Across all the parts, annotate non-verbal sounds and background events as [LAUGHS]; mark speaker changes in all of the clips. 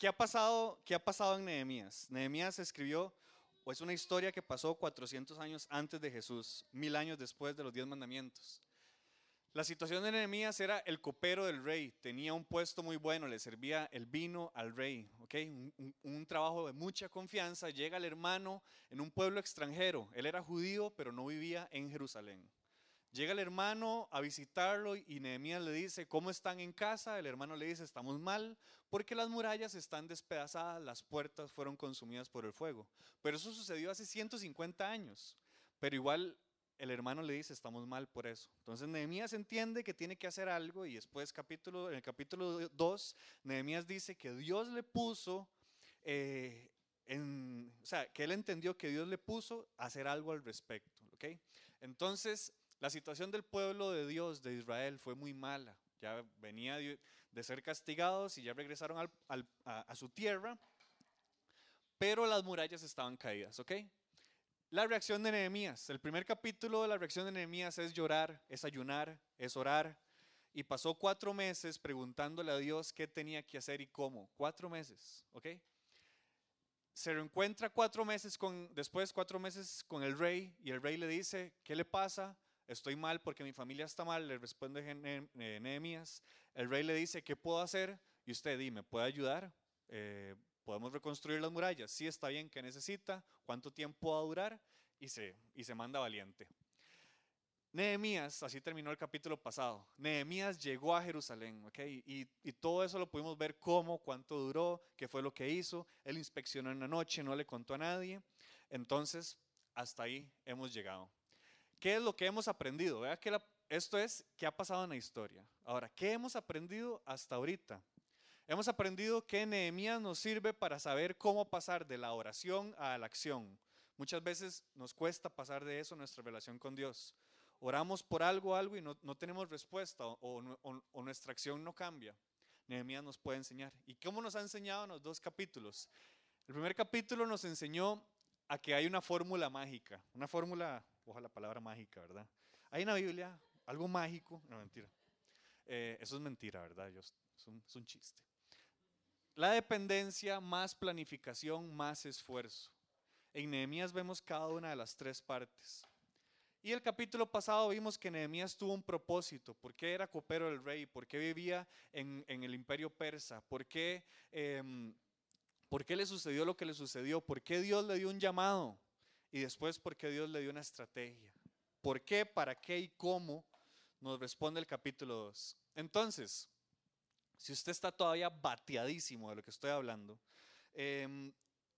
Speaker 1: ¿qué ha pasado, qué ha pasado en Nehemías? Nehemías escribió, o es una historia que pasó 400 años antes de Jesús, mil años después de los diez mandamientos. La situación de Nehemías era el copero del rey, tenía un puesto muy bueno, le servía el vino al rey, ¿okay? un, un, trabajo de mucha confianza. Llega el hermano en un pueblo extranjero, él era judío, pero no vivía en Jerusalén. Llega el hermano a visitarlo y Nehemías le dice, ¿cómo están en casa? El hermano le dice, estamos mal porque las murallas están despedazadas, las puertas fueron consumidas por el fuego. Pero eso sucedió hace 150 años. Pero igual el hermano le dice, estamos mal por eso. Entonces Nehemías entiende que tiene que hacer algo y después capítulo, en el capítulo 2, Nehemías dice que Dios le puso, eh, o sea, que él entendió que Dios le puso hacer algo al respecto. ¿okay? Entonces, la situación del pueblo de Dios, de Israel, fue muy mala. Ya venía de ser castigados y ya regresaron a, a su tierra, pero las murallas estaban caídas, ¿ok? La reacción de Nehemías. El primer capítulo de la reacción de Nehemías es llorar, es ayunar, es orar. Y pasó cuatro meses preguntándole a Dios qué tenía que hacer y cómo. Cuatro meses, ¿ok? Se reencuentra cuatro meses con, después cuatro meses con el rey y el rey le dice, ¿qué le pasa? Estoy mal porque mi familia está mal, le responde Nehemías. El rey le dice, ¿qué puedo hacer? Y usted dime, ¿puede ayudar? Eh, podemos reconstruir las murallas, sí está bien, ¿qué necesita? ¿Cuánto tiempo va a durar? Y se, y se manda valiente. Nehemías, así terminó el capítulo pasado, Nehemías llegó a Jerusalén, ¿ok? Y, y, todo eso lo pudimos ver cómo, cuánto duró, qué fue lo que hizo. Él inspeccionó en la noche, no le contó a nadie. Entonces, hasta ahí hemos llegado. ¿Qué es lo que hemos aprendido? Vea que la, esto es qué ha pasado en la historia. Ahora, ¿qué hemos aprendido hasta ahorita? Hemos aprendido que Nehemías nos sirve para saber cómo pasar de la oración a la acción. Muchas veces nos cuesta pasar de eso nuestra relación con Dios. Oramos por algo, algo y no, no tenemos respuesta o, o, o, nuestra acción no cambia. Nehemías nos puede enseñar. ¿Y cómo nos ha enseñado en los dos capítulos? El primer capítulo nos enseñó a que hay una fórmula mágica, una fórmula, ojalá la palabra mágica, ¿verdad? Hay en la Biblia algo mágico, no mentira. Eh, eso es mentira, ¿verdad? Es, un, chiste. La dependencia más planificación más esfuerzo. En Nehemías vemos cada una de las tres partes. Y el capítulo pasado vimos que Nehemías tuvo un propósito. ¿Por qué era copero del rey? ¿Por qué vivía en, el imperio persa? ¿Por qué, eh, ¿Por qué le sucedió lo que le sucedió? ¿Por qué Dios le dio un llamado? Y después, ¿por qué Dios le dio una estrategia? ¿Por qué, para qué y cómo? Nos responde el capítulo 2. Entonces, si usted está todavía bateadísimo de lo que estoy hablando, eh,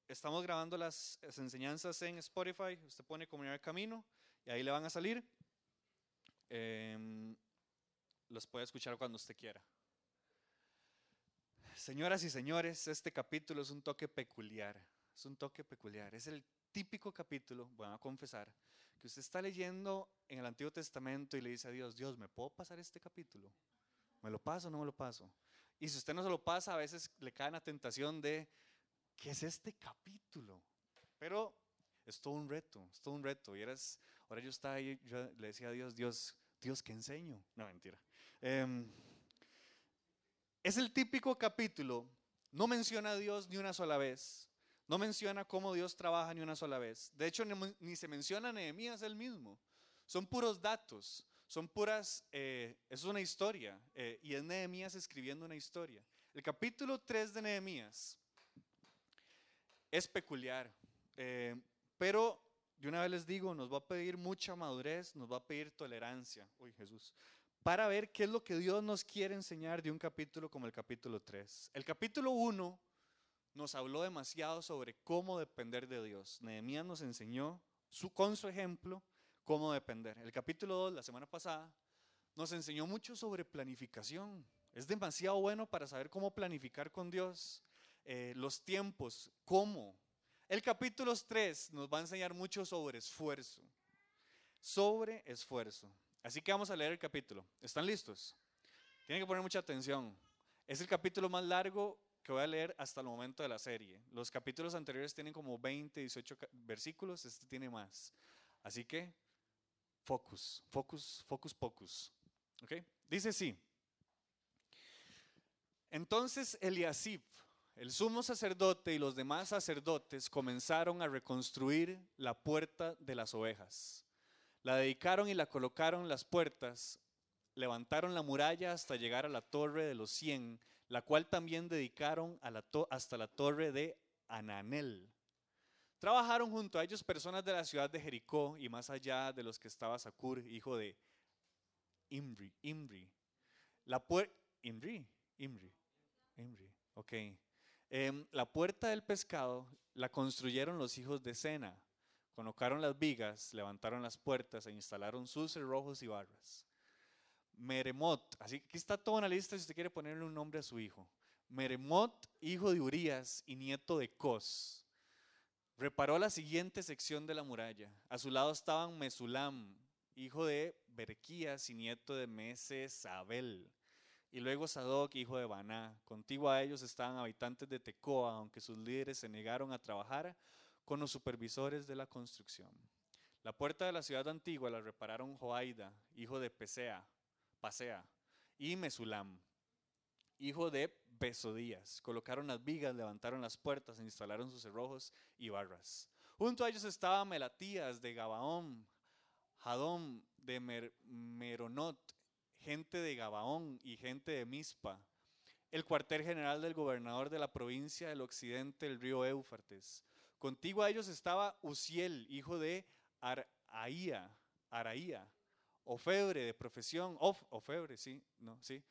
Speaker 1: estamos grabando las, enseñanzas en Spotify. Usted pone Comunidad Camino y ahí le van a salir. Eh, los puede escuchar cuando usted quiera. Señoras y señores, este capítulo es un toque peculiar. Es un toque peculiar. Es el típico capítulo, voy a confesar, que usted está leyendo en el Antiguo Testamento y le dice a Dios, Dios, ¿me puedo pasar este capítulo? ¿Me lo paso o no me lo paso? Y si usted no se lo pasa, a veces le cae la tentación de, ¿qué es este capítulo? Pero es todo un reto, es todo un reto. Y eres, ahora yo estaba ahí, yo le decía a Dios, Dios, Dios, ¿qué enseño? No, mentira. Eh, es el típico capítulo, no menciona a Dios ni una sola vez, no menciona cómo Dios trabaja ni una sola vez. De hecho, ni, se menciona a Nehemías él mismo. Son puros datos, son puras, eh, es una historia, eh, y es Nehemías escribiendo una historia. El capítulo 3 de Nehemías es peculiar, eh, pero de una vez les digo, nos va a pedir mucha madurez, nos va a pedir tolerancia, uy Jesús, para ver qué es lo que Dios nos quiere enseñar de un capítulo como el capítulo 3. El capítulo 1 nos habló demasiado sobre cómo depender de Dios. Nehemías nos enseñó con su ejemplo cómo depender. El capítulo 2, la semana pasada, nos enseñó mucho sobre planificación. Es demasiado bueno para saber cómo planificar con Dios, eh, los tiempos, cómo. El capítulo 3 nos va a enseñar mucho sobre esfuerzo. Sobre esfuerzo. Así que vamos a leer el capítulo. ¿Están listos? Tienen que poner mucha atención. Es el capítulo más largo que voy a leer hasta el momento de la serie. Los capítulos anteriores tienen como 20, 18 versículos, este tiene más. Así que, focus, focus, focus, focus. ¿Ok? Dice así. Entonces Eliasib, el sumo sacerdote y los demás sacerdotes comenzaron a reconstruir la puerta de las ovejas. La dedicaron y la colocaron las puertas, levantaron la muralla hasta llegar a la torre de los cien, la cual también dedicaron hasta la torre de Ananel. Trabajaron junto a ellos personas de la ciudad de Jericó y más allá de los que estaba Sacur, hijo de Imri. Imri. La. Imri. Imri. Imri. Ok. Em, la puerta del pescado la construyeron los hijos de Sena. Colocaron las vigas, levantaron las puertas e instalaron sus cerrojos y barras. Meremot, así que aquí está toda una lista si usted quiere ponerle un nombre a su hijo. Meremot, hijo de Urías y nieto de Cos, reparó la siguiente sección de la muralla. A su lado estaban Mesulam, hijo de Berequías y nieto de Mesesabel. Y luego Sadoc, hijo de Baná. Contigo a ellos estaban habitantes de Tecoa, aunque sus líderes se negaron a trabajar con los supervisores de la construcción. La puerta de la ciudad antigua la repararon Joaida, hijo de Pesea, Pasea, y Mesulam, hijo de Besodías. Colocaron las vigas, levantaron las puertas, instalaron sus cerrojos y barras. Junto a ellos estaba Melatías de Gabaón, Jadón de Meronot, gente de Gabaón y gente de Mispa, el cuartel general del gobernador de la provincia del occidente del río Éufrates. Contigo a ellos estaba Uziel, hijo de Araía, Araía, Ofebre de profesión, of, Ofebre, sí, no, sí,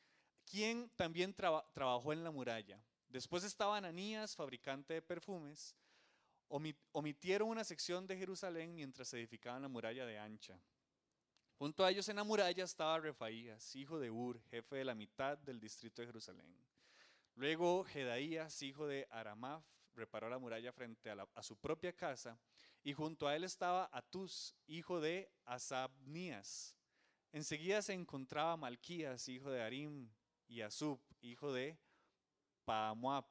Speaker 1: quien también trabajó en la muralla. Después estaba Ananías, fabricante de perfumes. omitieron una sección de Jerusalén mientras edificaban la muralla de Ancha. Junto a ellos en la muralla estaba Refaías, hijo de Ur, jefe de la mitad del distrito de Jerusalén. Luego Jedaías, hijo de Aramaf, reparó la muralla frente a, su propia casa, y junto a él estaba Atus, hijo de Asabnías. Enseguida se encontraba Malquías, hijo de Arim, y Asub, hijo de Paamuap,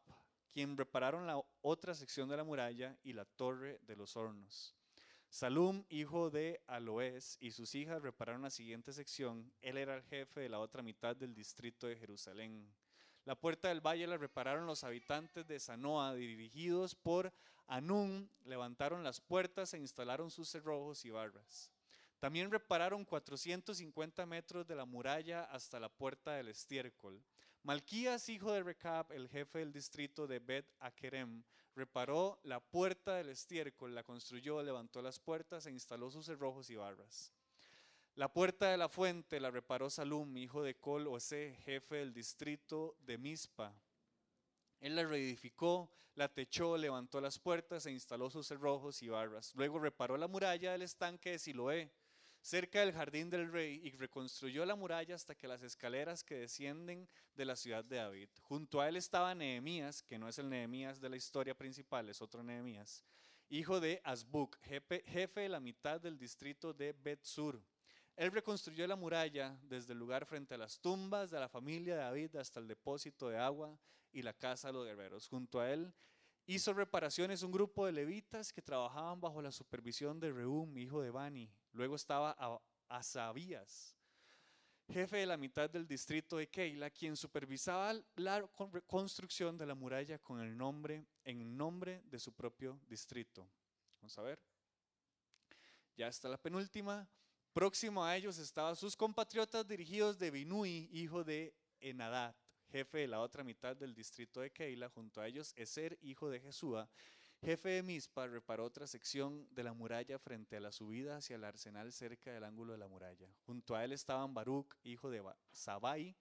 Speaker 1: quien repararon la otra sección de la muralla y la torre de los hornos. Salum, hijo de Aloés, y sus hijas repararon la siguiente sección. Él era el jefe de la otra mitad del distrito de Jerusalén. La puerta del valle la repararon los habitantes de Sanoa, dirigidos por Anún, levantaron las puertas e instalaron sus cerrojos y barras. También repararon 450 metros de la muralla hasta la puerta del estiércol. Malquías, hijo de Recab, el jefe del distrito de Bet Akerem, reparó la puerta del estiércol, la construyó, levantó las puertas e instaló sus cerrojos y barras. La puerta de la fuente la reparó Salum, hijo de Col Ose, jefe del distrito de Mispa. Él la reedificó, la techó, levantó las puertas e instaló sus cerrojos y barras. Luego reparó la muralla del estanque de Siloé, cerca del jardín del rey, y reconstruyó la muralla hasta que las escaleras que descienden de la ciudad de David. Junto a él estaba Nehemías, que no es el Nehemías de la historia principal, es otro Nehemías, hijo de Azbuk, jefe, de la mitad del distrito de Bet-Sur. Él reconstruyó la muralla desde el lugar frente a las tumbas de la familia de David hasta el depósito de agua y la casa de los guerreros. Junto a él hizo reparaciones un grupo de levitas que trabajaban bajo la supervisión de Reum, hijo de Bani. Luego estaba Asabías, jefe de la mitad del distrito de Keila, quien supervisaba la construcción de la muralla con el nombre, en nombre de su propio distrito. Vamos a ver. Ya está la penúltima. Próximo a ellos estaban sus compatriotas dirigidos de Binui, hijo de Enadad, jefe de la otra mitad del distrito de Keila. Junto a ellos, Eser, hijo de Jesúa, jefe de Mispa, reparó otra sección de la muralla frente a la subida hacia el arsenal cerca del ángulo de la muralla. Junto a él estaban Baruch, hijo de Sabai,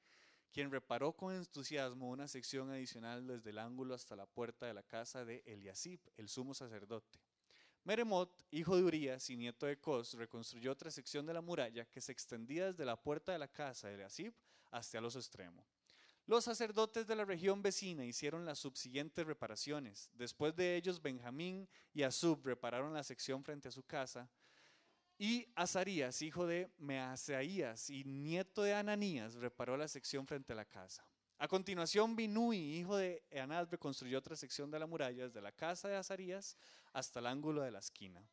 Speaker 1: quien reparó con entusiasmo una sección adicional desde el ángulo hasta la puerta de la casa de Eliasib, el sumo sacerdote. Meremot, hijo de Urías y nieto de Cos, reconstruyó otra sección de la muralla que se extendía desde la puerta de la casa de Eliasib hasta los extremos. Los sacerdotes de la región vecina hicieron las subsiguientes reparaciones. Después de ellos, Benjamín y Azub repararon la sección frente a su casa. Y Azarías, hijo de Measaías y nieto de Ananías, reparó la sección frente a la casa. A continuación, Binui, hijo de Anad, reconstruyó otra sección de la muralla desde la casa de Azarías hasta el ángulo de la esquina.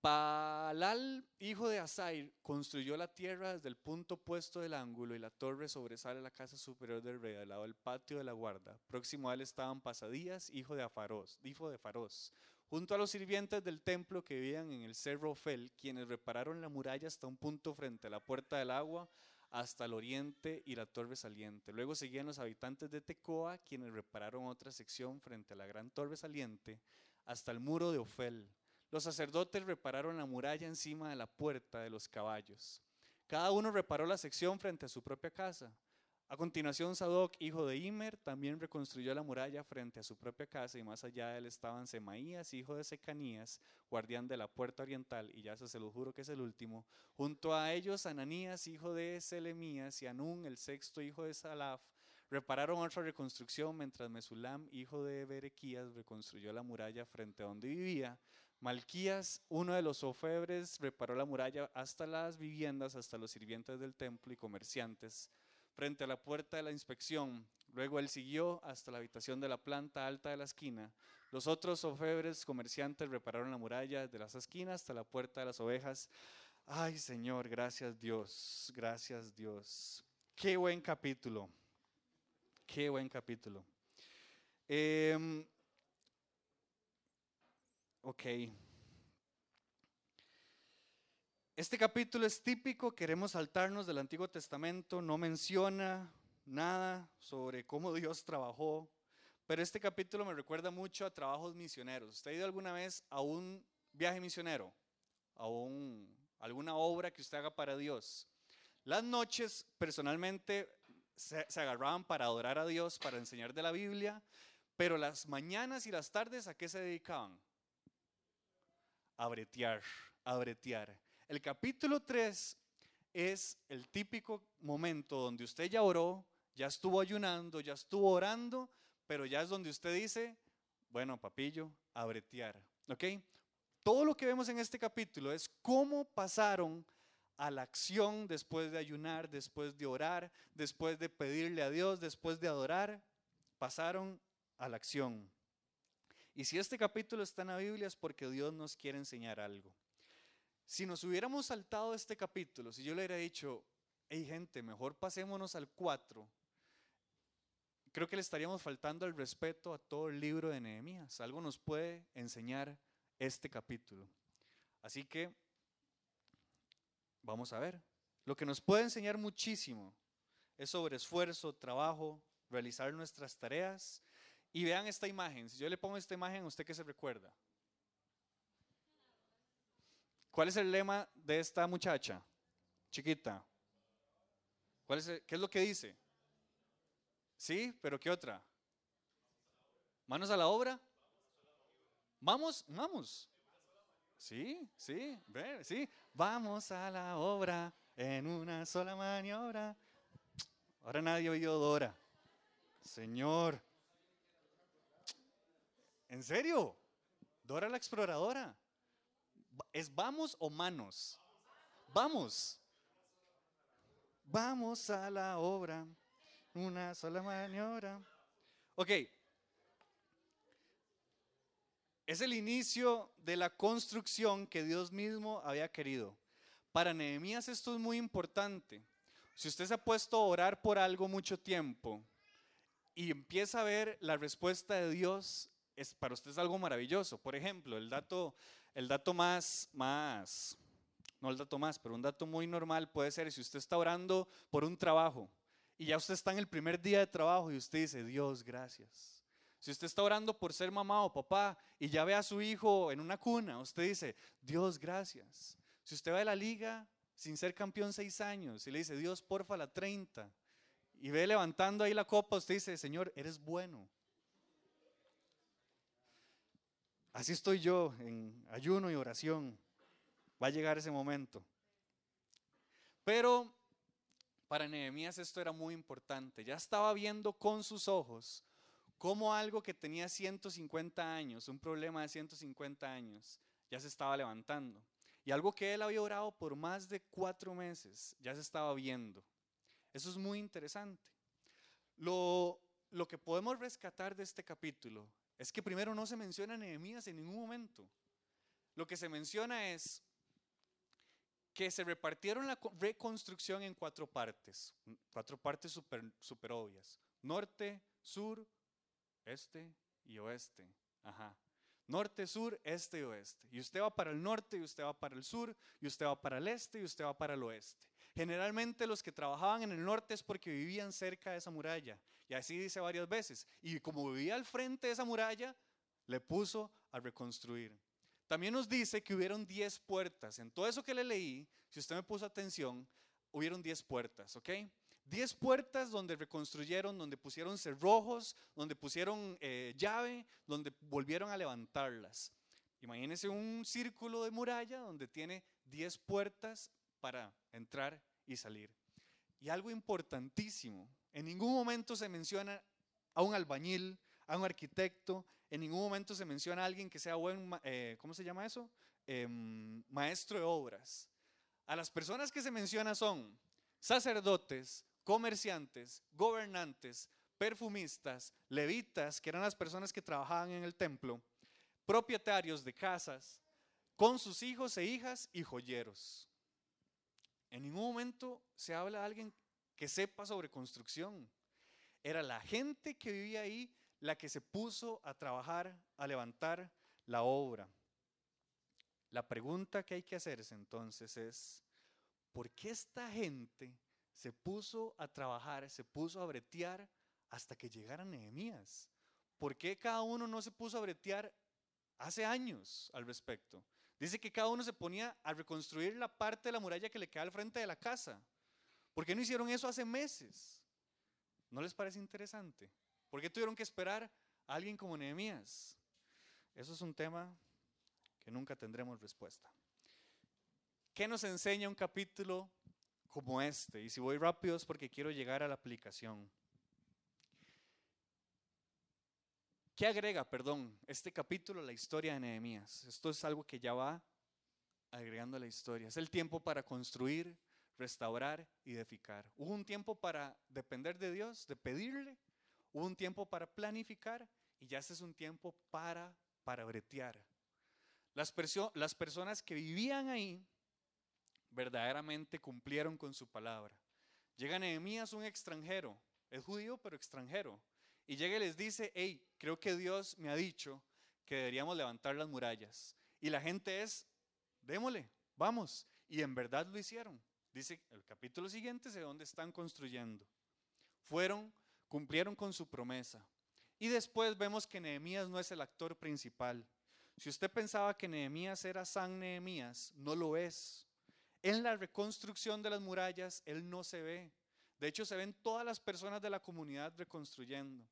Speaker 1: Palal, hijo de Asair, construyó la tierra desde el punto opuesto del ángulo y la torre sobresale a la casa superior del rey, al lado del patio de la guarda. Próximo a él estaban Pasadías, hijo de Afaros, hijo de Faros, junto a los sirvientes del templo que vivían en el cerro Ofel, quienes repararon la muralla hasta un punto frente a la puerta del agua, hasta el oriente y la torre saliente. Luego seguían los habitantes de Tecoa, quienes repararon otra sección frente a la gran torre saliente, hasta el muro de Ofel. Los sacerdotes repararon la muralla encima de la puerta de los caballos. Cada uno reparó la sección frente a su propia casa. A continuación, Sadoc, hijo de Imer, también reconstruyó la muralla frente a su propia casa y más allá de él estaban Semaías, hijo de Secanías, guardián de la puerta oriental, y ya se lo juro que es el último. Junto a ellos, Ananías, hijo de Selemías, y Anún, el sexto hijo de Salaf, repararon otra reconstrucción mientras Mesulam, hijo de Berequías, reconstruyó la muralla frente a donde vivía. Malquías, uno de los ofebres, reparó la muralla hasta las viviendas, hasta los sirvientes del templo y comerciantes, frente a la puerta de la inspección. Luego él siguió hasta la habitación de la planta alta de la esquina. Los otros ofebres comerciantes repararon la muralla de las esquinas hasta la puerta de las ovejas. Ay Señor, gracias Dios, gracias Dios. Qué buen capítulo, qué buen capítulo. Eh, Ok. Este capítulo es típico, queremos saltarnos del Antiguo Testamento, no menciona nada sobre cómo [LAUGHS] Dios trabajó, pero este capítulo me recuerda mucho a trabajos misioneros. ¿Usted ha ido alguna vez a un viaje misionero? ¿A alguna obra que usted haga para Dios? Las noches, personalmente, se, se agarraban para adorar a Dios, para enseñar de la Biblia, pero las mañanas y las tardes, ¿a qué se dedicaban? A bretear, a bretear. El capítulo 3 es el típico momento donde usted ya oró, ya estuvo ayunando, ya estuvo orando, pero ya es donde usted dice, bueno, papillo, a bretear. ¿Ok? Todo lo que vemos en este capítulo es cómo pasaron a la acción después de ayunar, después de orar, después de pedirle a Dios, después de adorar, pasaron a la acción. Y si este capítulo está en la Biblia es porque Dios nos quiere enseñar algo. Si nos hubiéramos saltado este capítulo, si yo le hubiera dicho, hey gente, mejor pasémonos al 4, creo que le estaríamos faltando el respeto a todo el libro de Nehemías. Algo nos puede enseñar este capítulo. Así que vamos a ver. Lo que nos puede enseñar muchísimo es sobre esfuerzo, trabajo, realizar nuestras tareas y vean esta imagen. Si yo le pongo esta imagen, ¿usted qué se recuerda? ¿Cuál es el lema de esta muchacha chiquita? ¿Cuál es ¿Qué es lo que dice? ¿Sí? ¿Pero qué otra? ¿Manos a la obra? Vamos, vamos. Sí, sí, ve, sí. Vamos a la obra en una sola maniobra. Ahora nadie oyó Dora. Señor. ¿En serio? Dora la exploradora. ¿Es vamos o manos? Vamos. Vamos a la obra. Una sola maniobra. Ok. Es el inicio de la construcción que Dios mismo había querido. Para Nehemías esto es muy importante. Si usted se ha puesto a orar por algo mucho tiempo y empieza a ver la respuesta de Dios es, para usted es algo maravilloso. Por ejemplo, el dato, el dato más, más, no el dato más, pero un dato muy normal puede ser si usted está orando por un trabajo y ya usted está en el primer día de trabajo y usted dice, Dios, gracias. Si usted está orando por ser mamá o papá y ya ve a su hijo en una cuna, usted dice, Dios, gracias. Si usted va a la liga sin ser campeón seis años y le dice, Dios, porfa, la 30, y ve levantando ahí la copa, usted dice, Señor, eres bueno. Así estoy yo en ayuno y oración. Va a llegar ese momento. Pero para Nehemías esto era muy importante. Ya estaba viendo con sus ojos cómo algo que tenía 150 años, un problema de 150 años, ya se estaba levantando. Y algo que él había orado por más de cuatro meses, ya se estaba viendo. Eso es muy interesante. Lo, lo que podemos rescatar de este capítulo es que primero no se menciona Nehemías en ningún momento. lo que se menciona es que se repartieron la reconstrucción en cuatro partes, cuatro partes super obvias, norte, sur, este y oeste. Ajá. Norte, sur, este y oeste. Y usted va para el norte, y usted va para el sur, y usted va para el este, y usted va para el oeste. Generalmente los que trabajaban en el norte es porque vivían cerca de esa muralla. Y así dice varias veces. Y como vivía al frente de esa muralla, le puso a reconstruir. También nos dice que hubieron 10 puertas. En todo eso que le leí, si usted me puso atención, hubieron 10 puertas, ¿ok? 10 puertas donde reconstruyeron, donde pusieron cerrojos, donde pusieron eh, llave, donde volvieron a levantarlas. Imagínense un círculo de muralla donde tiene 10 puertas para entrar y salir. Y algo importantísimo, en ningún momento se menciona a un albañil, a un arquitecto, en ningún momento se menciona a alguien que sea buen, eh, ¿cómo se llama eso? Em, maestro de obras. A las personas que se menciona son sacerdotes, comerciantes, gobernantes, perfumistas, levitas, que eran las personas que trabajaban en el templo, propietarios de casas, con sus hijos e hijas y joyeros. En ningún momento se habla de alguien que sepa sobre construcción. Era la gente que vivía ahí la que se puso a trabajar, a levantar la obra. La pregunta que hay que hacerse entonces es, ¿por qué esta gente se puso a trabajar, se puso a bretear hasta que llegara Nehemías. ¿Por qué cada uno no se puso a bretear hace años al respecto? Dice que cada uno se ponía a reconstruir la parte de la muralla que le queda al frente de la casa. ¿Por qué no hicieron eso hace meses? ¿No les parece interesante? ¿Por qué tuvieron que esperar a alguien como Nehemías? Eso es un tema que nunca tendremos respuesta. ¿Qué nos enseña un capítulo como este. Y si voy rápido es porque quiero llegar a la aplicación. ¿Qué agrega, perdón, este capítulo a la historia de Nehemías? Esto es algo que ya va agregando a la historia. Es el tiempo para construir, restaurar y edificar. Hubo un tiempo para depender de Dios, de pedirle. Hubo un tiempo para planificar y ya este es un tiempo para, para bretear. Las, las personas que vivían ahí verdaderamente cumplieron con su palabra. Llega Nehemías, un extranjero, es judío pero extranjero, y llega y les dice, hey, creo que Dios me ha dicho que deberíamos levantar las murallas. Y la gente es, démosle, vamos. Y en verdad lo hicieron. Dice el capítulo siguiente de dónde están construyendo. Fueron, cumplieron con su promesa. Y después vemos que Nehemías no es el actor principal. Si usted pensaba que Nehemías era San Nehemías, no lo es. En la reconstrucción de las murallas, Él no se ve. De hecho, se ven todas las personas de la comunidad reconstruyendo.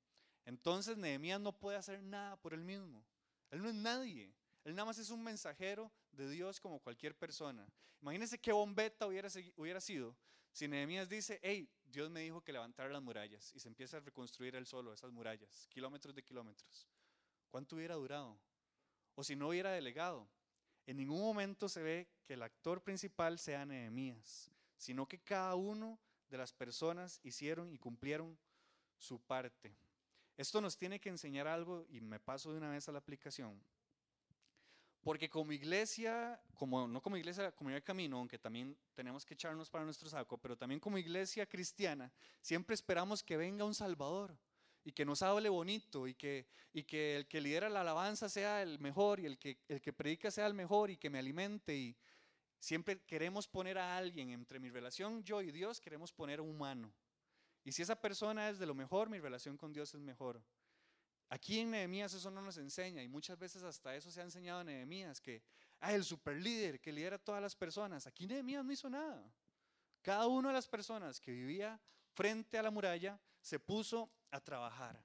Speaker 1: Entonces, Nehemías no puede hacer nada por él mismo. Él no es nadie. Él nada más es un mensajero de Dios como cualquier persona. Imagínense qué bombeta hubiera, hubiera sido si Nehemías dice, hey, Dios me dijo que levantara las murallas y se empieza a reconstruir él solo esas murallas, kilómetros de kilómetros. ¿Cuánto hubiera durado? O si no hubiera delegado. En ningún momento se ve que el actor principal sea Nehemías, sino que cada uno de las personas hicieron y cumplieron su parte. Esto nos tiene que enseñar algo y me paso de una vez a la aplicación. Porque como iglesia, como no como iglesia, como el camino, aunque también tenemos que echarnos para nuestro saco, pero también como iglesia cristiana, siempre esperamos que venga un Salvador y que nos hable bonito y que, y que el que lidera la alabanza sea el mejor y el que, el que predica sea el mejor y que me alimente. Y siempre queremos poner a alguien entre mi relación yo y Dios, queremos poner a un humano. Y si esa persona es de lo mejor, mi relación con Dios es mejor. Aquí en Nehemías eso no nos enseña y muchas veces hasta eso se ha enseñado a Nehemías, que ah, el super líder que lidera a todas las personas. Aquí Nehemías no hizo nada. Cada una de las personas que vivía frente a la muralla se puso a trabajar.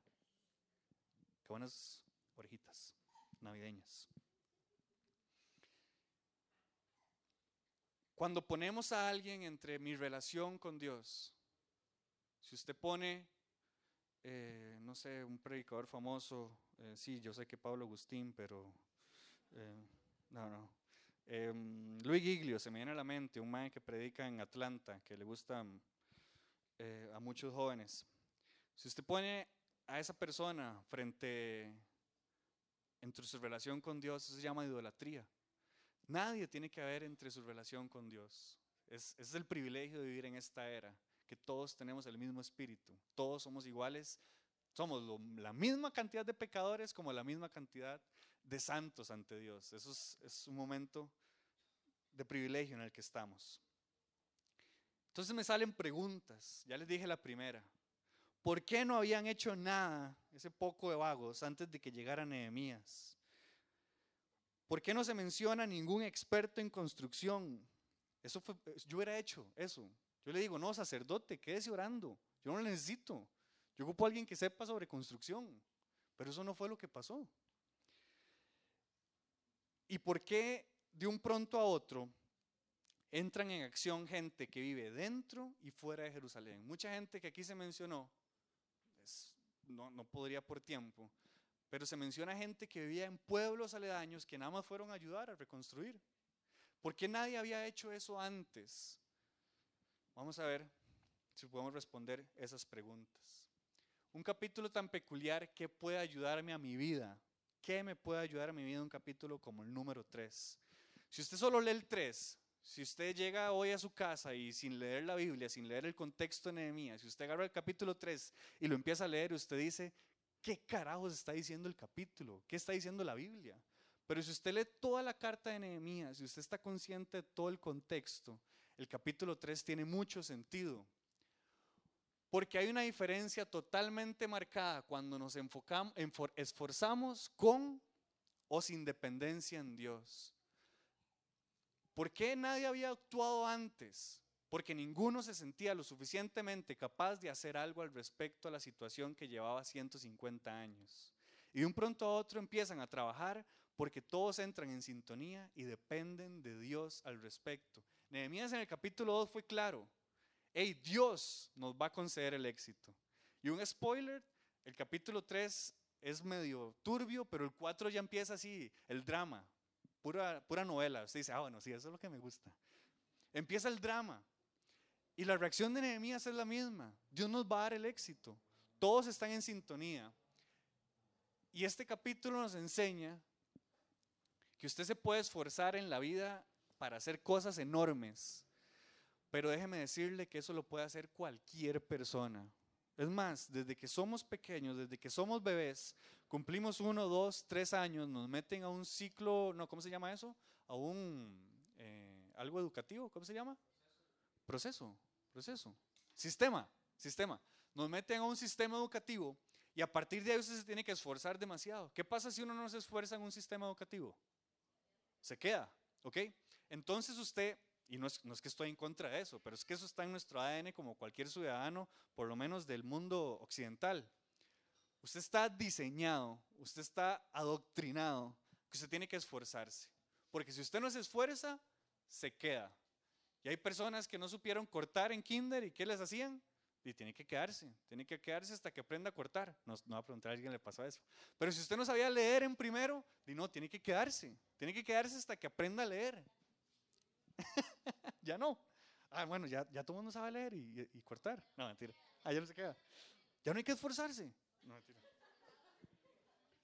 Speaker 1: Qué buenas orejitas navideñas. Cuando ponemos a alguien entre mi relación con Dios, si usted pone, eh, no sé, un predicador famoso, eh, sí, yo sé que Pablo Agustín, pero eh, no, no. Em, Luis Giglio se me viene a la mente, un man que predica en Atlanta, que le gusta a muchos jóvenes. Si usted pone a esa persona frente, entre su relación con Dios, se llama idolatría. Nadie tiene que haber entre su relación con Dios. Es, es el privilegio de vivir en esta era, que todos tenemos el mismo espíritu, todos somos iguales, somos la misma cantidad de pecadores como la misma cantidad de santos ante Dios. Eso es, un momento de privilegio en el que estamos. Entonces me salen preguntas, ya les dije la primera. ¿Por qué no habían hecho nada, ese poco de vagos, antes de que llegara Nehemías? ¿Por qué no se menciona ningún experto en construcción? Eso fue, yo hubiera hecho eso. Yo le digo, no, sacerdote, quédese orando. Yo no lo necesito. Yo ocupo a alguien que sepa sobre construcción. Pero eso no fue lo que pasó. ¿Y por qué de un pronto a otro entran en acción gente que vive dentro y fuera de Jerusalén? Mucha gente que aquí se mencionó, no, no podría por tiempo, pero se menciona gente que vivía en pueblos aledaños que nada más fueron a ayudar a reconstruir. ¿Por qué nadie había hecho eso antes? Vamos a ver si podemos responder esas preguntas. Un capítulo tan peculiar que puede ayudarme a mi vida. ¿Qué me puede ayudar a mi vida un capítulo como el número 3? Si usted solo lee el 3, si usted llega hoy a su casa y sin leer la Biblia, sin leer el contexto de Nehemías, si usted agarra el capítulo 3 y lo empieza a leer, usted dice, ¿qué carajos está diciendo el capítulo? ¿Qué está diciendo la Biblia? Pero si usted lee toda la carta de Nehemías, si usted está consciente de todo el contexto, el capítulo 3 tiene mucho sentido. Porque hay una diferencia totalmente marcada cuando nos enfocamos, esforzamos con o sin dependencia en Dios. ¿Por qué nadie había actuado antes? Porque ninguno se sentía lo suficientemente capaz de hacer algo al respecto a la situación que llevaba 150 años. Y de un pronto a otro empiezan a trabajar porque todos entran en sintonía y dependen de Dios al respecto. Nehemías en el capítulo 2 fue claro. Hey, Dios nos va a conceder el éxito. Y un spoiler, el capítulo 3 es medio turbio, pero el 4 ya empieza así, el drama, pura, pura novela. Usted dice, ah, bueno, sí, eso es lo que me gusta. Empieza el drama. Y la reacción de Nehemías es la misma. Dios nos va a dar el éxito. Todos están en sintonía. Y este capítulo nos enseña que usted se puede esforzar en la vida para hacer cosas enormes. Pero déjeme decirle que eso lo puede hacer cualquier persona. Es más, desde que somos pequeños, desde que somos bebés, cumplimos uno, dos, tres años, nos meten a un ciclo, no, ¿cómo se llama eso? A un, eh, algo educativo, ¿cómo se llama? Proceso, proceso. Sistema, sistema. Nos meten a un sistema educativo y a partir de ahí usted se tiene que esforzar demasiado. ¿Qué pasa si uno no se esfuerza en un sistema educativo? Se queda, ¿ok? Entonces usted y no es, que estoy en contra de eso, pero es que eso está en nuestro ADN como cualquier ciudadano, por lo menos del mundo occidental. Usted está diseñado, usted está adoctrinado, que usted tiene que esforzarse. Porque si usted no se esfuerza, se queda. Y hay personas que no supieron cortar en kinder y ¿qué les hacían? Y tiene que quedarse, tiene que quedarse hasta que aprenda a cortar. No, no va a preguntar a alguien le pasó eso. Pero si usted no sabía leer en primero, y no, tiene que quedarse. Tiene que quedarse hasta que aprenda a leer. [LAUGHS] ya no. Ah, bueno, ya, ya todo el mundo sabe leer y, y, cortar. No, mentira. Ah, ya no se queda. Ya no hay que esforzarse. No, mentira.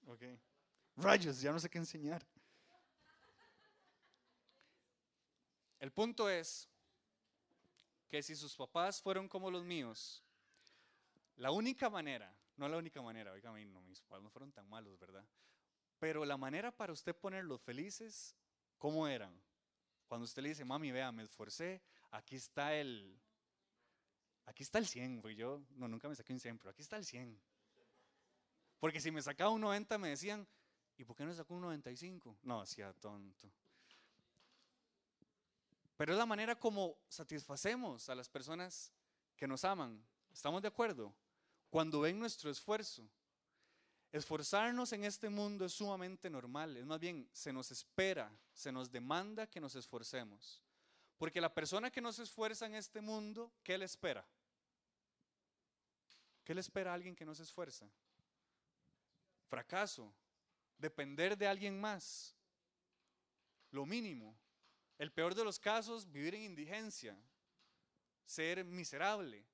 Speaker 1: Ok. Rayos, ya no sé qué enseñar. El punto es que si sus papás fueron como los míos, la única manera, no la única manera, oiga, no, mis papás no fueron tan malos, ¿verdad? Pero la manera para usted ponerlos felices, ¿cómo eran? Cuando usted le dice, mami, vea, me esforcé, aquí está el, aquí está el 100, güey, yo, no, nunca me saqué un 100, pero aquí está el 100. Porque si me sacaba un 90 me decían, ¿y por qué no sacó un 95? No, hacía tonto. Pero es la manera como satisfacemos a las personas que nos aman. ¿Estamos de acuerdo? Cuando ven nuestro esfuerzo. Esforzarnos en este mundo es sumamente normal. Es más bien, se nos espera, se nos demanda que nos esforcemos. Porque la persona que no se esfuerza en este mundo, ¿qué le espera? ¿Qué le espera a alguien que no se esfuerza? Fracaso, depender de alguien más, lo mínimo. El peor de los casos, vivir en indigencia, ser miserable.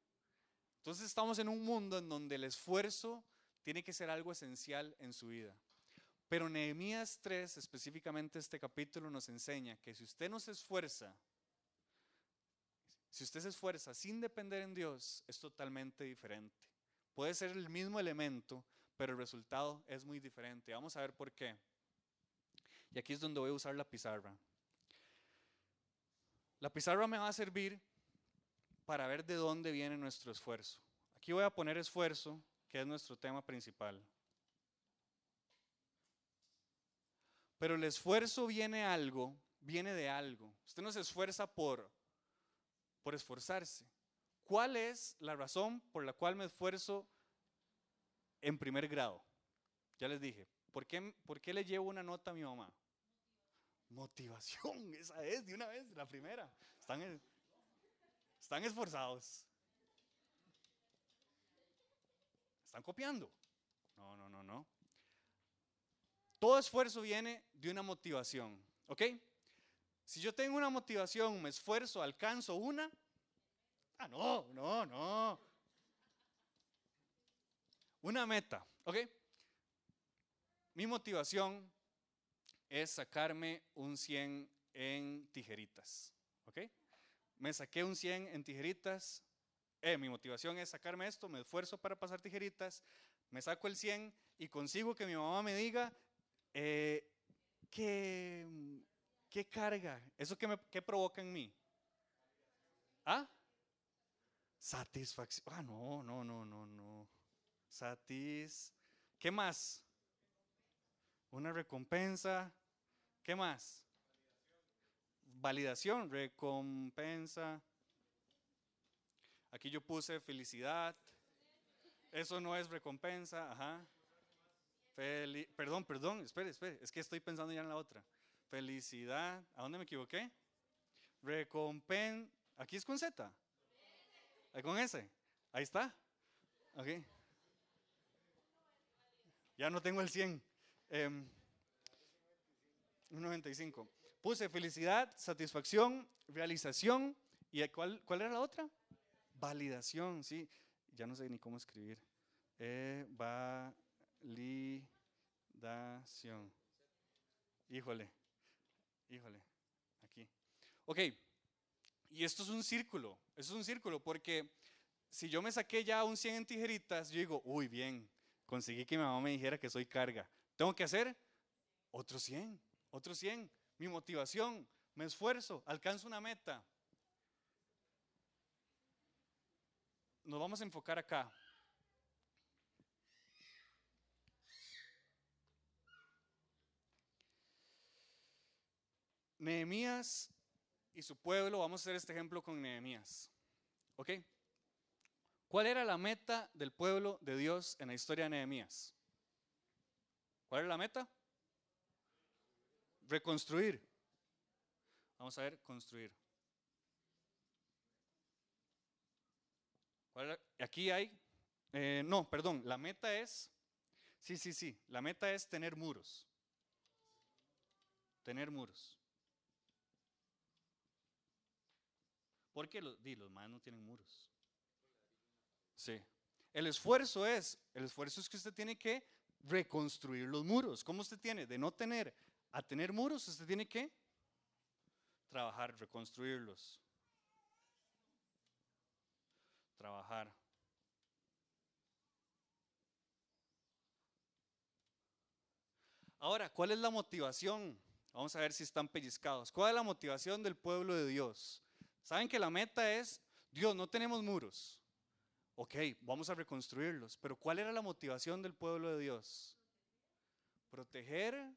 Speaker 1: Entonces estamos en un mundo en donde el esfuerzo tiene que ser algo esencial en su vida. Pero Nehemías 3, específicamente este capítulo, nos enseña que si usted no se esfuerza, si usted se esfuerza sin depender en Dios, es totalmente diferente. Puede ser el mismo elemento, pero el resultado es muy diferente. Vamos a ver por qué. Y aquí es donde voy a usar la pizarra. La pizarra me va a servir para ver de dónde viene nuestro esfuerzo. Aquí voy a poner esfuerzo, que es nuestro tema principal. Pero el esfuerzo viene algo, viene de algo. Usted no se esfuerza por, por esforzarse. ¿Cuál es la razón por la cual me esfuerzo en primer grado? Ya les dije, ¿por qué, por qué le llevo una nota a mi mamá? Motivación, [LAUGHS] esa es, de una vez, la primera. Están, están esforzados. ¿Están copiando? No, no, no, no. Todo esfuerzo viene de una motivación, ¿ok? Si yo tengo una motivación, me esfuerzo, alcanzo una. Ah, no, no, no. Una meta, ¿ok? Mi motivación es sacarme un 100 en tijeritas, ¿ok? Me saqué un 100 en tijeritas. Eh, mi motivación es sacarme esto, me esfuerzo para pasar tijeritas, me saco el 100 y consigo que mi mamá me diga, eh, ¿qué, ¿qué, carga? ¿Eso qué, me, provoca en mí? ¿Ah? Satisfacción. Ah, no, no, no, no, no. Satis. ¿Qué más? Una recompensa. ¿Qué más? Validación, recompensa. Aquí yo puse felicidad. Eso no es recompensa, ajá perdón, perdón, espere, espere, es que estoy pensando ya en la otra. Felicidad, ¿a dónde me equivoqué? Recompen, aquí es con Z. ¿Ahí con S? Ahí está. Ok. Ya no tengo el 100. Eh, 95. Puse felicidad, satisfacción, realización. ¿Y cuál, cuál era la otra? Validación, sí. Ya no sé ni cómo escribir. Va, Validación. Híjole, híjole, aquí. Ok, y esto es un círculo, esto es un círculo porque si yo me saqué ya un 100 en tijeritas, yo digo, uy, bien, conseguí que mi mamá me dijera que soy carga. Tengo que hacer otro 100, otro 100. Mi motivación, me esfuerzo, alcanzo una meta. Nos vamos a enfocar acá. Nehemías y su pueblo, vamos a hacer este ejemplo con Nehemías. ¿Ok? ¿Cuál era la meta del pueblo de Dios en la historia de Nehemías? ¿Cuál era la meta? Reconstruir. Vamos a ver, construir. Aquí hay, eh, no, perdón, la meta es, sí, sí, sí, la meta es tener muros. Tener muros. Porque los, los más no tienen muros. Sí. El esfuerzo es, el esfuerzo es que usted tiene que reconstruir los muros. ¿Cómo usted tiene? De no tener a tener muros, usted tiene que trabajar, reconstruirlos. Trabajar. Ahora, ¿cuál es la motivación? Vamos a ver si están pellizcados. ¿Cuál es la motivación del pueblo de Dios? Saben que la meta es, Dios, no tenemos muros. Ok, vamos a reconstruirlos. Pero ¿cuál era la motivación del pueblo de Dios? Proteger.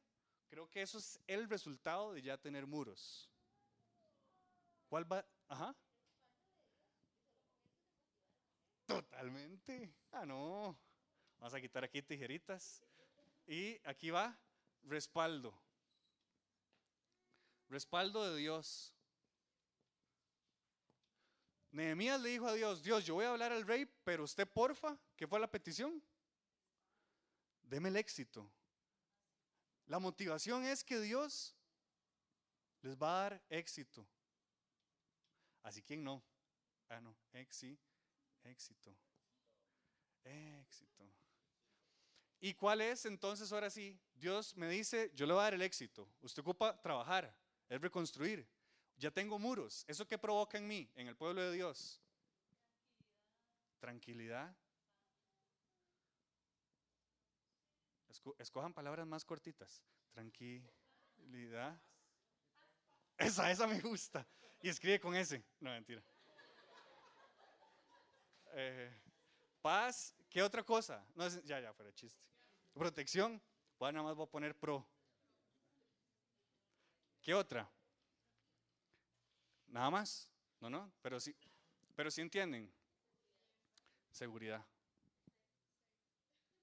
Speaker 1: Creo que eso es el resultado de ya tener muros. ¿Cuál va? Ajá. Totalmente. Ah, no. Vamos a quitar aquí tijeritas. Y aquí va respaldo. Respaldo de Dios. Nehemías le dijo a Dios, Dios, yo voy a hablar al rey, pero usted porfa, ¿qué fue la petición? Deme el éxito. La motivación es que Dios les va a dar éxito. Así que no. Ah, no, éxito. Éxito. Éxito. ¿Y cuál es entonces ahora sí? Dios me dice, yo le voy a dar el éxito. Usted ocupa trabajar, es reconstruir. Ya tengo muros. ¿Eso qué provoca en mí, en el pueblo de Dios? Tranquilidad. Escojan palabras más cortitas. Tranquilidad. Esa, esa me gusta. Y escribe con ese. No, mentira. Eh, paz. ¿Qué otra cosa? No, ya, ya, fuera chiste. Protección. Pues nada más voy a poner pro. ¿Qué otra? Nada más. No, no, pero sí, pero sí entienden. Seguridad.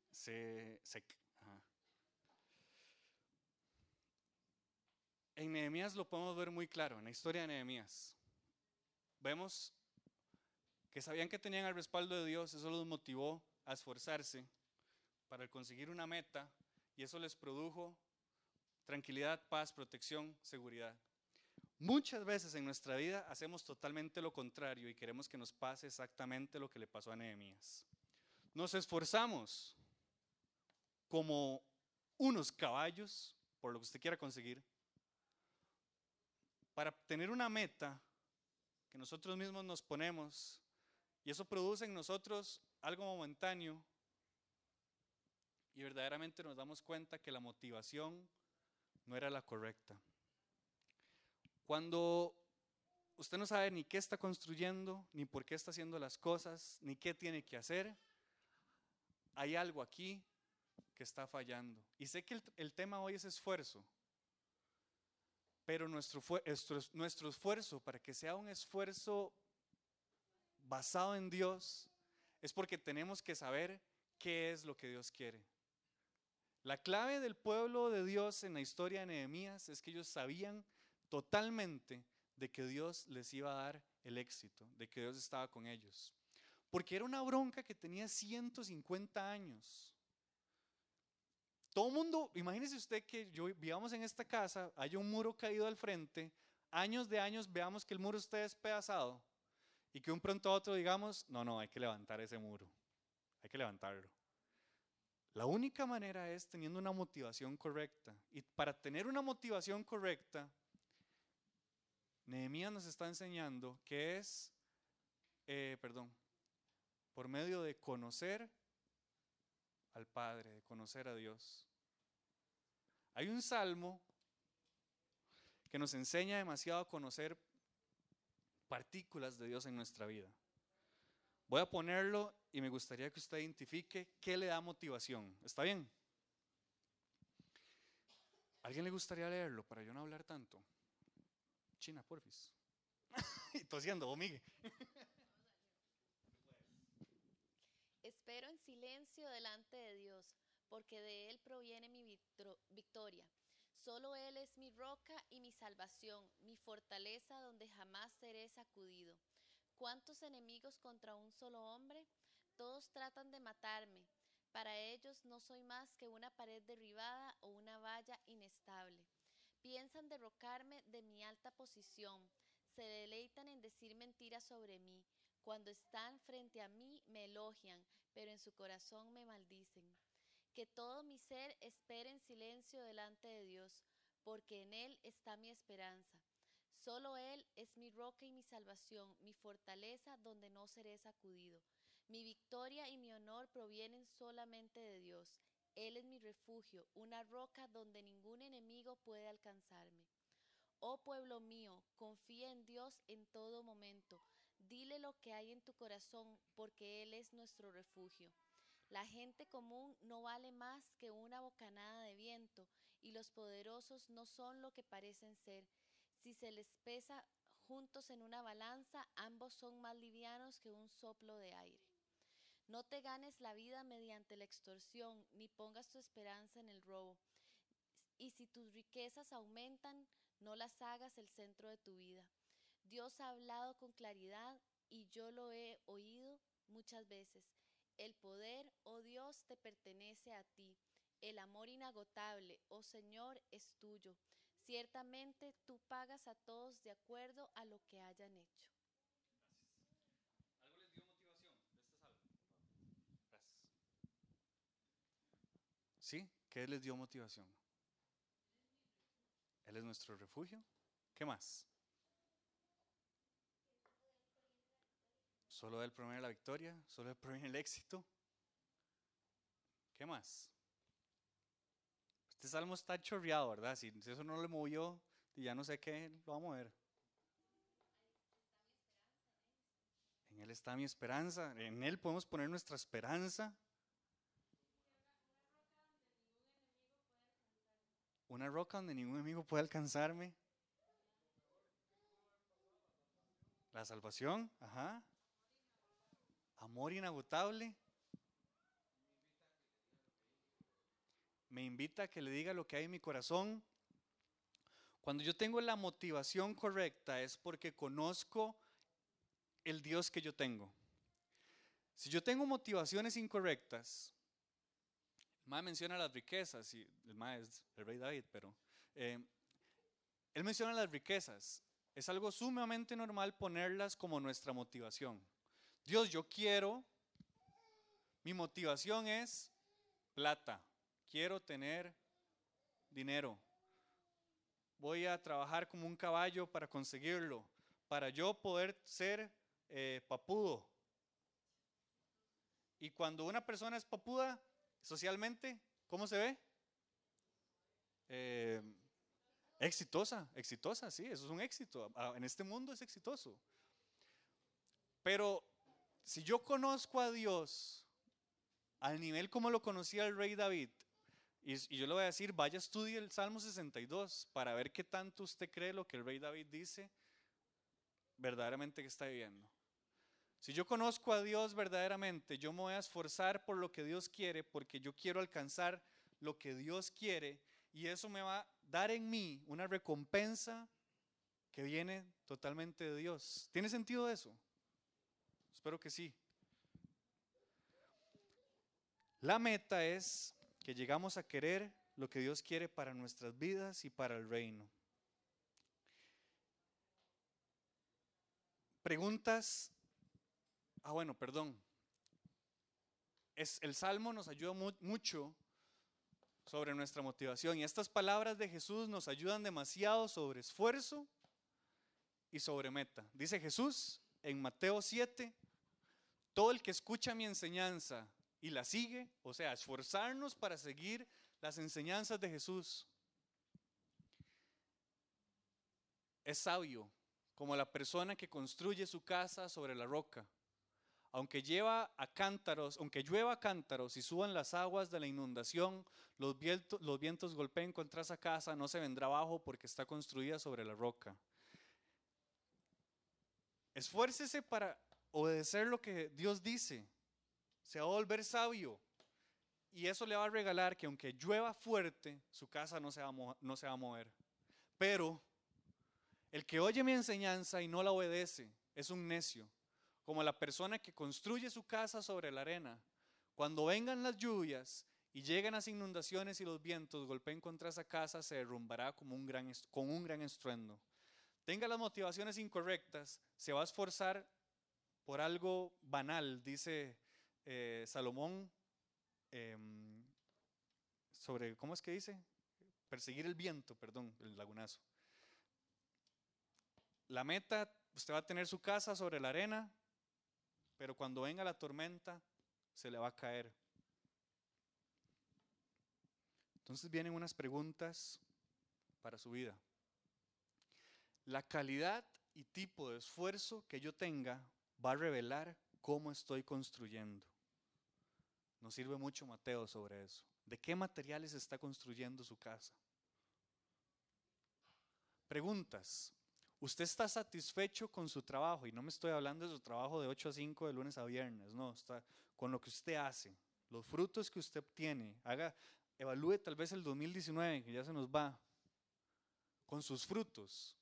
Speaker 1: Se, se, En Nehemías lo podemos ver muy claro, en la historia de Nehemías. Vemos que sabían que tenían el respaldo de Dios, eso los motivó a esforzarse para conseguir una meta y eso les produjo tranquilidad, paz, protección, seguridad. Muchas veces en nuestra vida hacemos totalmente lo contrario y queremos que nos pase exactamente lo que le pasó a Nehemías. Nos esforzamos como unos caballos por lo que usted quiera conseguir para tener una meta que nosotros mismos nos ponemos y eso produce en nosotros algo momentáneo y verdaderamente nos damos cuenta que la motivación no era la correcta. Cuando usted no sabe ni qué está construyendo, ni por qué está haciendo las cosas, ni qué tiene que hacer, hay algo aquí que está fallando. Y sé que el, tema hoy es esfuerzo, pero nuestro, nuestro esfuerzo para que sea un esfuerzo basado en Dios es porque tenemos que saber qué es lo que Dios quiere. La clave del pueblo de Dios en la historia de Nehemías es que ellos sabían totalmente de que Dios les iba a dar el éxito, de que Dios estaba con ellos. Porque era una bronca que tenía 150 años. Todo el mundo, imagínese usted que yo vivamos en esta casa, hay un muro caído al frente, años de años veamos que el muro esté despedazado y que un pronto a otro digamos, no, no, hay que levantar ese muro, hay que levantarlo. La única manera es teniendo una motivación correcta. Y para tener una motivación correcta, Nehemías nos está enseñando que es, eh, perdón, por medio de conocer al Padre, de conocer a Dios. Hay un salmo que nos enseña demasiado a conocer partículas de Dios en nuestra vida. Voy a ponerlo y me gustaría que usted identifique qué le da motivación. ¿Está bien? ¿Alguien le gustaría leerlo para yo no hablar tanto? China, porfis. [LAUGHS] y tosiendo, Miguel.
Speaker 2: Espero en silencio delante de Dios, porque de Él proviene mi victoria. Solo Él es mi roca y mi salvación, mi fortaleza donde jamás seré sacudido. ¿Cuántos enemigos contra un solo hombre? Todos tratan de matarme. Para ellos no soy más que una pared derribada o una valla inestable. Piensan derrocarme de mi alta posición. Se deleitan en decir mentiras sobre mí. Cuando están frente a mí me elogian, pero en su corazón me maldicen. Que todo mi ser espere en silencio delante de Dios, porque en Él está mi esperanza. Solo Él es mi roca y mi salvación, mi fortaleza donde no seré sacudido. Mi victoria y mi honor provienen solamente de Dios. Él es mi refugio, una roca donde ningún enemigo puede alcanzarme. Oh pueblo mío, confía en Dios en todo momento. Dile lo que hay en tu corazón, porque Él es nuestro refugio. La gente común no vale más que una bocanada de viento, y los poderosos no son lo que parecen ser. Si se les pesa juntos en una balanza, ambos son más livianos que un soplo de aire. No te ganes la vida mediante la extorsión, ni pongas tu esperanza en el robo. Y si tus riquezas aumentan, no las hagas el centro de tu vida. Dios ha hablado con claridad y yo lo he oído muchas veces. El poder, oh Dios, te pertenece a ti. El amor inagotable, oh Señor, es tuyo. Ciertamente tú pagas a todos de acuerdo a lo que hayan hecho.
Speaker 1: ¿Algo les dio motivación de este salmo? Gracias. ¿Sí? ¿Qué les dio motivación? Él es nuestro refugio. ¿Qué más? Solo Él proviene la victoria, solo Él proviene el éxito. ¿Qué más? Este salmo está chorreado, ¿verdad? Si eso no le movió, ya no sé qué, lo va a mover. En Él está mi esperanza, en Él podemos poner nuestra esperanza. Una roca donde ningún enemigo puede alcanzarme. La salvación, ajá. Amor inagotable. Me invita a que le diga lo que hay en mi corazón. Cuando yo tengo la motivación correcta es porque conozco el Dios que yo tengo. Si yo tengo motivaciones incorrectas, el menciona las riquezas, y el Mae es el rey David, pero eh, él menciona las riquezas. Es algo sumamente normal ponerlas como nuestra motivación. Dios, yo quiero, mi motivación es plata, quiero tener dinero. Voy a trabajar como un caballo para conseguirlo, para yo poder ser eh, papudo. Y cuando una persona es papuda, socialmente, ¿cómo se ve? Eh, exitosa, exitosa, sí, eso es un éxito. Ah, en este mundo es exitoso. Pero si yo conozco a Dios al nivel como lo conocía el rey David, y, yo le voy a decir, vaya estudie el Salmo 62 para ver qué tanto usted cree lo que el rey David dice verdaderamente que está viviendo. Si yo conozco a Dios verdaderamente, yo me voy a esforzar por lo que Dios quiere, porque yo quiero alcanzar lo que Dios quiere, y eso me va a dar en mí una recompensa que viene totalmente de Dios. ¿Tiene sentido eso? Espero que sí. La meta es que llegamos a querer lo que Dios quiere para nuestras vidas y para el reino. Preguntas. Ah, bueno, perdón. Es, el Salmo nos ayuda mucho sobre nuestra motivación y estas palabras de Jesús nos ayudan demasiado sobre esfuerzo y sobre meta. Dice Jesús en Mateo 7, todo el que escucha mi enseñanza y la sigue, o sea, esforzarnos para seguir las enseñanzas de Jesús, es sabio como la persona que construye su casa sobre la roca. Aunque lleva a cántaros, aunque llueva a cántaros y suban las aguas de la inundación, los vientos, los vientos golpeen contra esa casa, no se vendrá abajo porque está construida sobre la roca. Esfuércese para obedecer lo que Dios dice, se va a volver sabio. Y eso le va a regalar que aunque llueva fuerte, su casa no se va a, mover. Pero el que oye mi enseñanza y no la obedece es un necio, como la persona que construye su casa sobre la arena. Cuando vengan las lluvias y lleguen las inundaciones y los vientos golpeen contra esa casa, se derrumbará con un gran estruendo. Tenga las motivaciones incorrectas, se va a esforzar por algo banal, dice eh, Salomón, em, sobre, ¿cómo es que dice? Perseguir el viento, perdón, el lagunazo. La meta, usted va a tener su casa sobre la arena, pero cuando venga la tormenta, se le va a caer. Entonces vienen unas preguntas para su vida. La calidad y tipo de esfuerzo que yo tenga va a revelar cómo estoy construyendo. Nos sirve mucho Mateo sobre eso. ¿De qué materiales está construyendo su casa? Preguntas. ¿Usted está satisfecho con su trabajo? Y no me estoy hablando de su trabajo de 8 a 5 de lunes a viernes, no, está con lo que usted hace, los frutos que usted obtiene. Haga, evalúe tal vez el 2019, que ya se nos va, con sus frutos.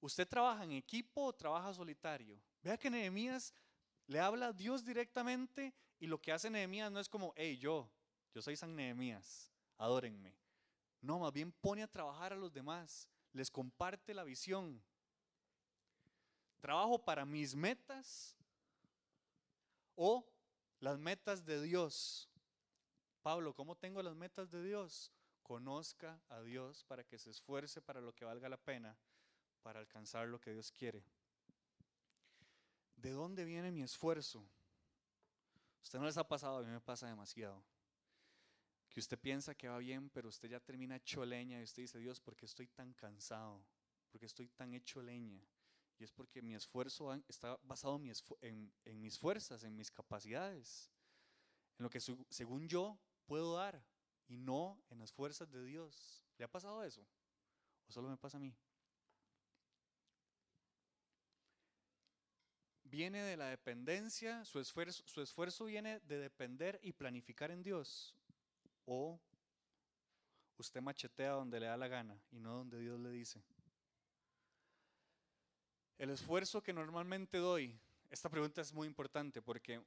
Speaker 1: ¿Usted trabaja en equipo o trabaja solitario? Vea que Nehemías le habla a Dios directamente y lo que hace Nehemías no es como, hey, yo, yo soy San Nehemías, adórenme. No, más bien pone a trabajar a los demás, les comparte la visión. Trabajo para mis metas o las metas de Dios Pablo, ¿cómo tengo las metas de Dios? Conozca a Dios para que se esfuerce para lo que valga la pena, para alcanzar lo que Dios quiere. ¿De dónde viene mi esfuerzo? Usted no les ha pasado, a mí me pasa demasiado. Que usted piensa que va bien, pero usted ya termina hecho leña y usted dice, Dios, ¿por qué estoy tan cansado? ¿Por qué estoy tan hecho leña? Y es porque mi esfuerzo está basado en, en mis fuerzas, en mis capacidades, en lo que según yo puedo dar y no en las fuerzas de Dios. ¿Le ha pasado eso? ¿O solo me pasa a mí? Viene de la dependencia, su esfuerzo, su esfuerzo viene de depender y planificar en Dios. O usted machetea donde le da la gana y no donde Dios le dice. El esfuerzo que normalmente doy, esta pregunta es muy importante porque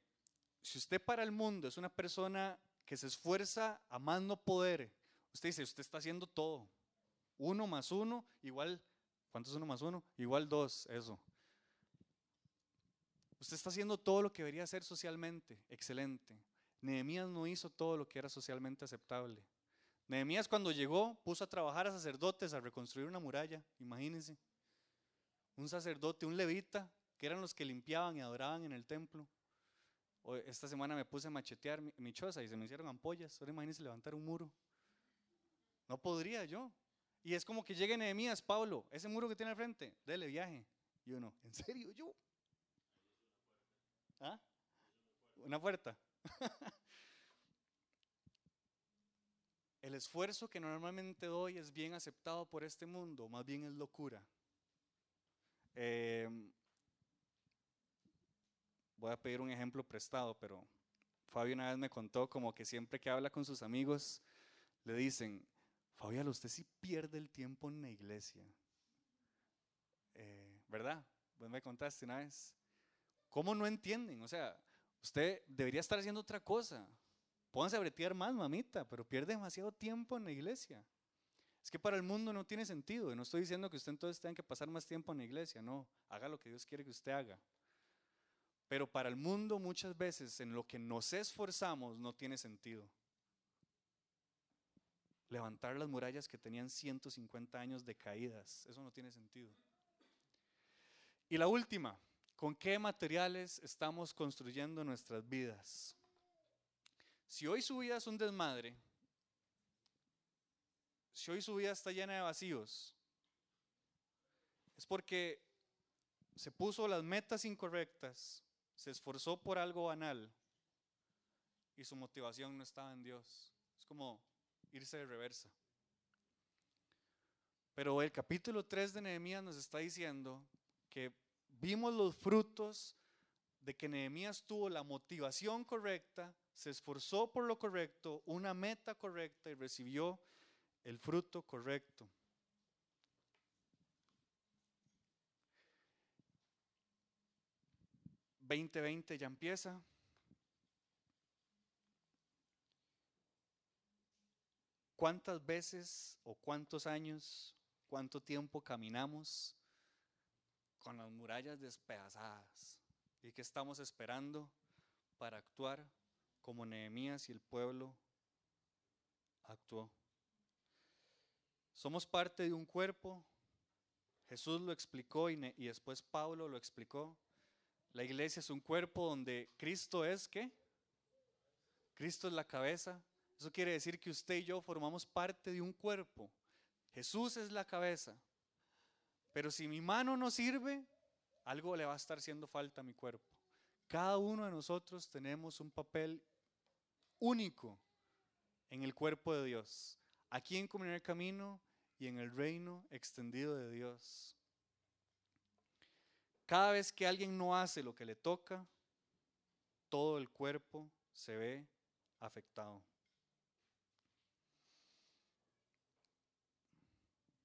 Speaker 1: si usted para el mundo es una persona que se esfuerza a más no poder, usted dice, usted está haciendo todo. Uno más uno, igual, ¿cuánto es uno más uno? Igual dos, eso. Usted está haciendo todo lo que debería hacer socialmente, excelente. Nehemías no hizo todo lo que era socialmente aceptable. Nehemías cuando llegó puso a trabajar a sacerdotes a reconstruir una muralla, imagínense. Un sacerdote, un levita, que eran los que limpiaban y adoraban en el templo. Esta semana me puse a machetear mi, choza y se me hicieron ampollas. Ahora imagínense levantar un muro. No podría yo. Y es como que llegue Nehemías, Pablo, ese muro que tiene al frente, dele viaje. Y uno, ¿en serio yo? ¿Ah? Una puerta. [LAUGHS] El esfuerzo que normalmente doy es bien aceptado por este mundo, más bien es locura. Eh, voy a pedir un ejemplo prestado, pero Fabio una vez me contó como que siempre que habla con sus amigos, le dicen, Fabián, usted sí pierde el tiempo en la iglesia. Eh, ¿Verdad? Vos me contaste una vez. ¿Cómo no entienden? O sea, usted debería estar haciendo otra cosa. Pónganse a bretear más, mamita, pero pierde demasiado tiempo en la iglesia. Es que para el mundo no tiene sentido. No estoy diciendo que usted entonces tenga que pasar más tiempo en la iglesia. No, haga lo que Dios quiere que usted haga. Pero para el mundo muchas veces en lo que nos esforzamos no tiene sentido. Levantar las murallas que tenían 150 años de caídas, eso no tiene sentido. Y la última, ¿con qué materiales estamos construyendo nuestras vidas? Si hoy su vida es un desmadre, si hoy su vida está llena de vacíos, es porque se puso las metas incorrectas, se esforzó por algo banal y su motivación no estaba en Dios. Es como irse de reversa. Pero el capítulo 3 de Nehemías nos está diciendo que vimos los frutos de que Nehemías tuvo la motivación correcta, se esforzó por lo correcto, una meta correcta y recibió el fruto correcto. 2020 ya empieza. ¿Cuántas veces o cuántos años, cuánto tiempo caminamos con las murallas despedazadas? ¿Y qué estamos esperando para actuar como Nehemías y el pueblo actuó? Somos parte de un cuerpo. Jesús lo explicó y, y después Pablo lo explicó. La iglesia es un cuerpo donde Cristo es qué? Cristo es la cabeza. Eso quiere decir que usted y yo formamos parte de un cuerpo. Jesús es la cabeza. Pero si mi mano no sirve, algo le va a estar haciendo falta a mi cuerpo. Cada uno de nosotros tenemos un papel único en el cuerpo de Dios, aquí en Comunidad Camino y en el reino extendido de Dios. Cada vez que alguien no hace lo que le toca, todo el cuerpo se ve afectado.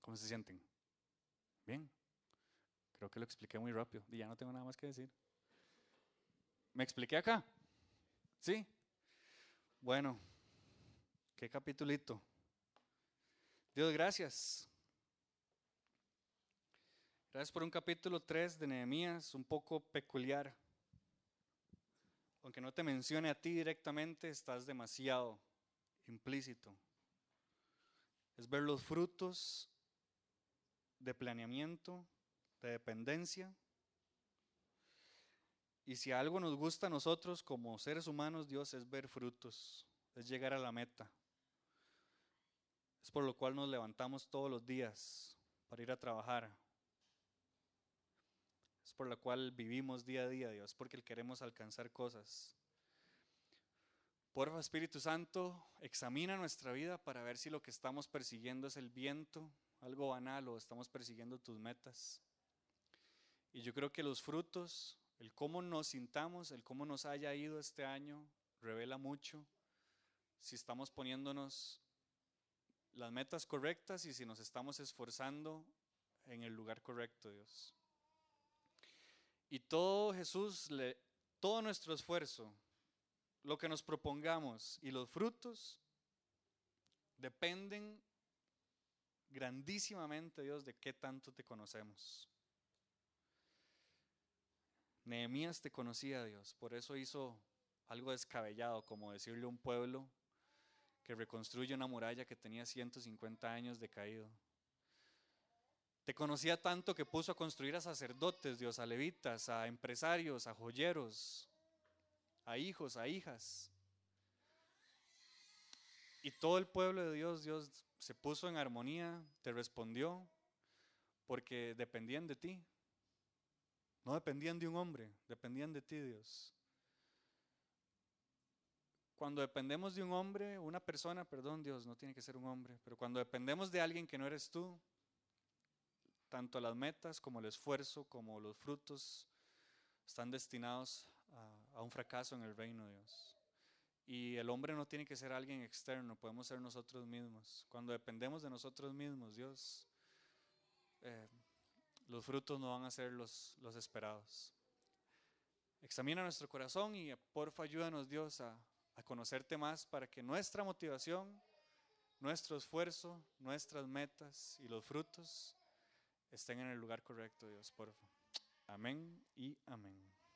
Speaker 1: ¿Cómo se sienten? Bien. Creo que lo expliqué muy rápido y ya no tengo nada más que decir. ¿Me expliqué acá? ¿Sí? Bueno, qué capitulito. Dios, gracias. Gracias por un capítulo 3 de Nehemías un poco peculiar. Aunque no te mencione a ti directamente, estás demasiado implícito. Es ver los frutos de planeamiento, de dependencia. Y si algo nos gusta a nosotros como seres humanos, Dios, es ver frutos, es llegar a la meta. Es por lo cual nos levantamos todos los días para ir a trabajar. Es por lo cual vivimos día a día, Dios, porque queremos alcanzar cosas. Porfa, Espíritu Santo, examina nuestra vida para ver si lo que estamos persiguiendo es el viento, algo banal, o estamos persiguiendo tus metas. Y yo creo que los frutos, el cómo nos sintamos, el cómo nos haya ido este año, revela mucho si estamos poniéndonos las metas correctas y si nos estamos esforzando en el lugar correcto, Dios. Y todo Jesús, todo nuestro esfuerzo, lo que nos propongamos y los frutos dependen grandísimamente, Dios, de qué tanto te conocemos. Nehemías te conocía, Dios, por eso hizo algo descabellado, como decirle a un pueblo que reconstruye una muralla que tenía 150 años de caído. Te conocía tanto que puso a construir a sacerdotes, Dios, a levitas, a empresarios, a joyeros, a hijos, a hijas. Y todo el pueblo de Dios, Dios se puso en armonía, te respondió, porque dependían de ti. No dependían de un hombre, dependían de ti, Dios. Cuando dependemos de un hombre, una persona, perdón Dios, no tiene que ser un hombre, pero cuando dependemos de alguien que no eres tú, tanto las metas como el esfuerzo, como los frutos, están destinados a, un fracaso en el reino de Dios. Y el hombre no tiene que ser alguien externo, podemos ser nosotros mismos. Cuando dependemos de nosotros mismos, Dios, eh, los frutos no van a ser los, los esperados. Examina nuestro corazón y porfa ayúdanos Dios a, a conocerte más para que nuestra motivación, nuestro esfuerzo, nuestras metas y los frutos estén en el lugar correcto, Dios, porfa. Amén y amén.